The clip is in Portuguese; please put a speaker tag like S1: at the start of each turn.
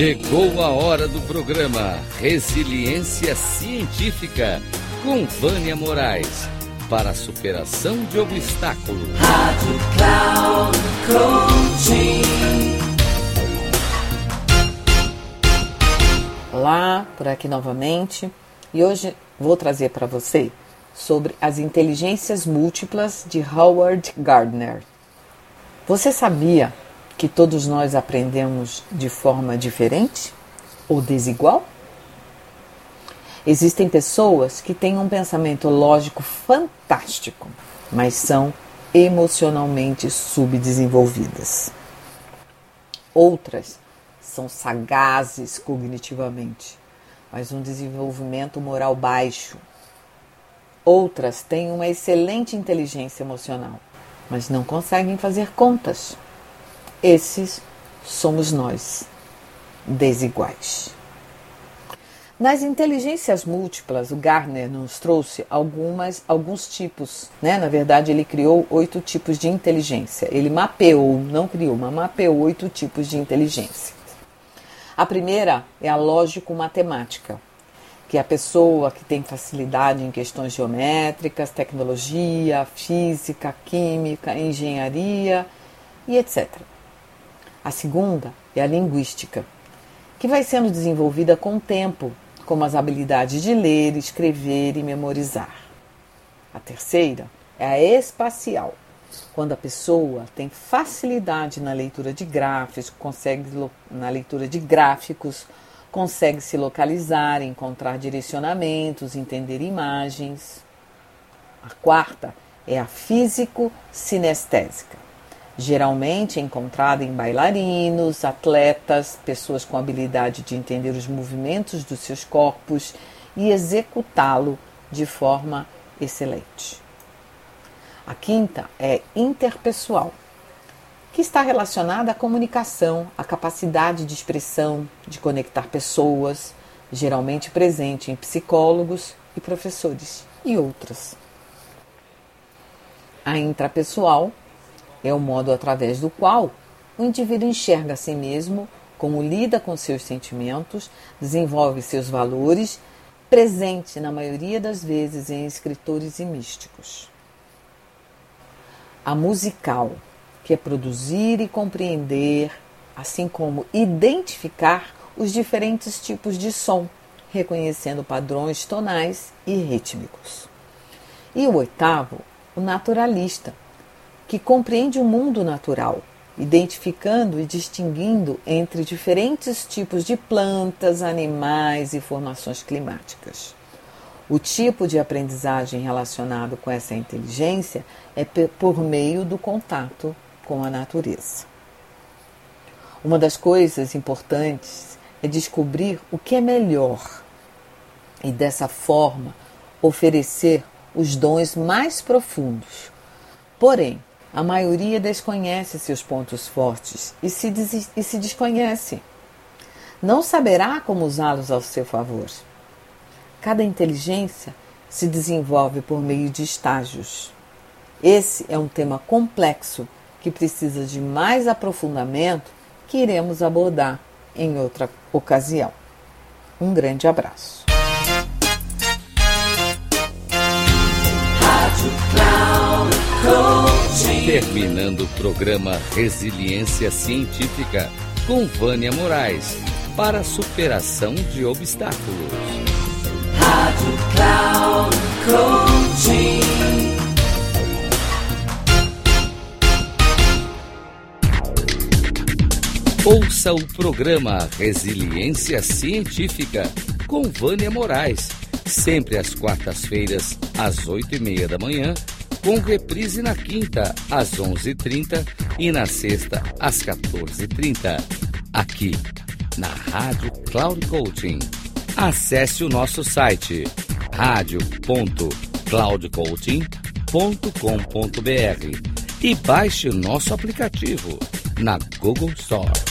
S1: Chegou a hora do programa Resiliência Científica com Vânia Moraes para a superação de obstáculos. Rádio Cloud Coaching.
S2: Olá, por aqui novamente. E hoje vou trazer para você sobre as inteligências múltiplas de Howard Gardner. Você sabia que todos nós aprendemos de forma diferente ou desigual? Existem pessoas que têm um pensamento lógico fantástico, mas são emocionalmente subdesenvolvidas. Outras são sagazes cognitivamente, mas um desenvolvimento moral baixo. Outras têm uma excelente inteligência emocional, mas não conseguem fazer contas. Esses somos nós, desiguais. Nas inteligências múltiplas, o Garner nos trouxe algumas, alguns tipos. Né? Na verdade, ele criou oito tipos de inteligência. Ele mapeou, não criou, mas mapeou oito tipos de inteligência. A primeira é a lógico-matemática, que é a pessoa que tem facilidade em questões geométricas, tecnologia, física, química, engenharia e etc. A segunda é a linguística, que vai sendo desenvolvida com o tempo como as habilidades de ler, escrever e memorizar. A terceira é a espacial, quando a pessoa tem facilidade na leitura de gráficos, consegue na leitura de gráficos, consegue se localizar, encontrar direcionamentos, entender imagens. A quarta é a físico-sinestésica geralmente encontrada em bailarinos, atletas, pessoas com habilidade de entender os movimentos dos seus corpos e executá-lo de forma excelente. A quinta é interpessoal, que está relacionada à comunicação, à capacidade de expressão, de conectar pessoas, geralmente presente em psicólogos e professores e outras. A intrapessoal é o modo através do qual o indivíduo enxerga a si mesmo, como lida com seus sentimentos, desenvolve seus valores, presente na maioria das vezes em escritores e místicos. A musical, que é produzir e compreender, assim como identificar os diferentes tipos de som, reconhecendo padrões tonais e rítmicos. E o oitavo, o naturalista, que compreende o mundo natural, identificando e distinguindo entre diferentes tipos de plantas, animais e formações climáticas. O tipo de aprendizagem relacionado com essa inteligência é por meio do contato com a natureza. Uma das coisas importantes é descobrir o que é melhor e, dessa forma, oferecer os dons mais profundos. Porém, a maioria desconhece seus pontos fortes e se, des e se desconhece. Não saberá como usá-los ao seu favor. Cada inteligência se desenvolve por meio de estágios. Esse é um tema complexo que precisa de mais aprofundamento que iremos abordar em outra ocasião. Um grande abraço.
S1: Terminando o programa Resiliência Científica com Vânia Moraes para a superação de obstáculos. Rádio Cloud Coaching. Ouça o programa Resiliência Científica com Vânia Moraes, sempre às quartas-feiras, às oito e meia da manhã com reprise na quinta, às 11h30 e na sexta, às 14h30, aqui na Rádio Cloud Coaching. Acesse o nosso site radio.cloudcoaching.com.br e baixe o nosso aplicativo na Google Store.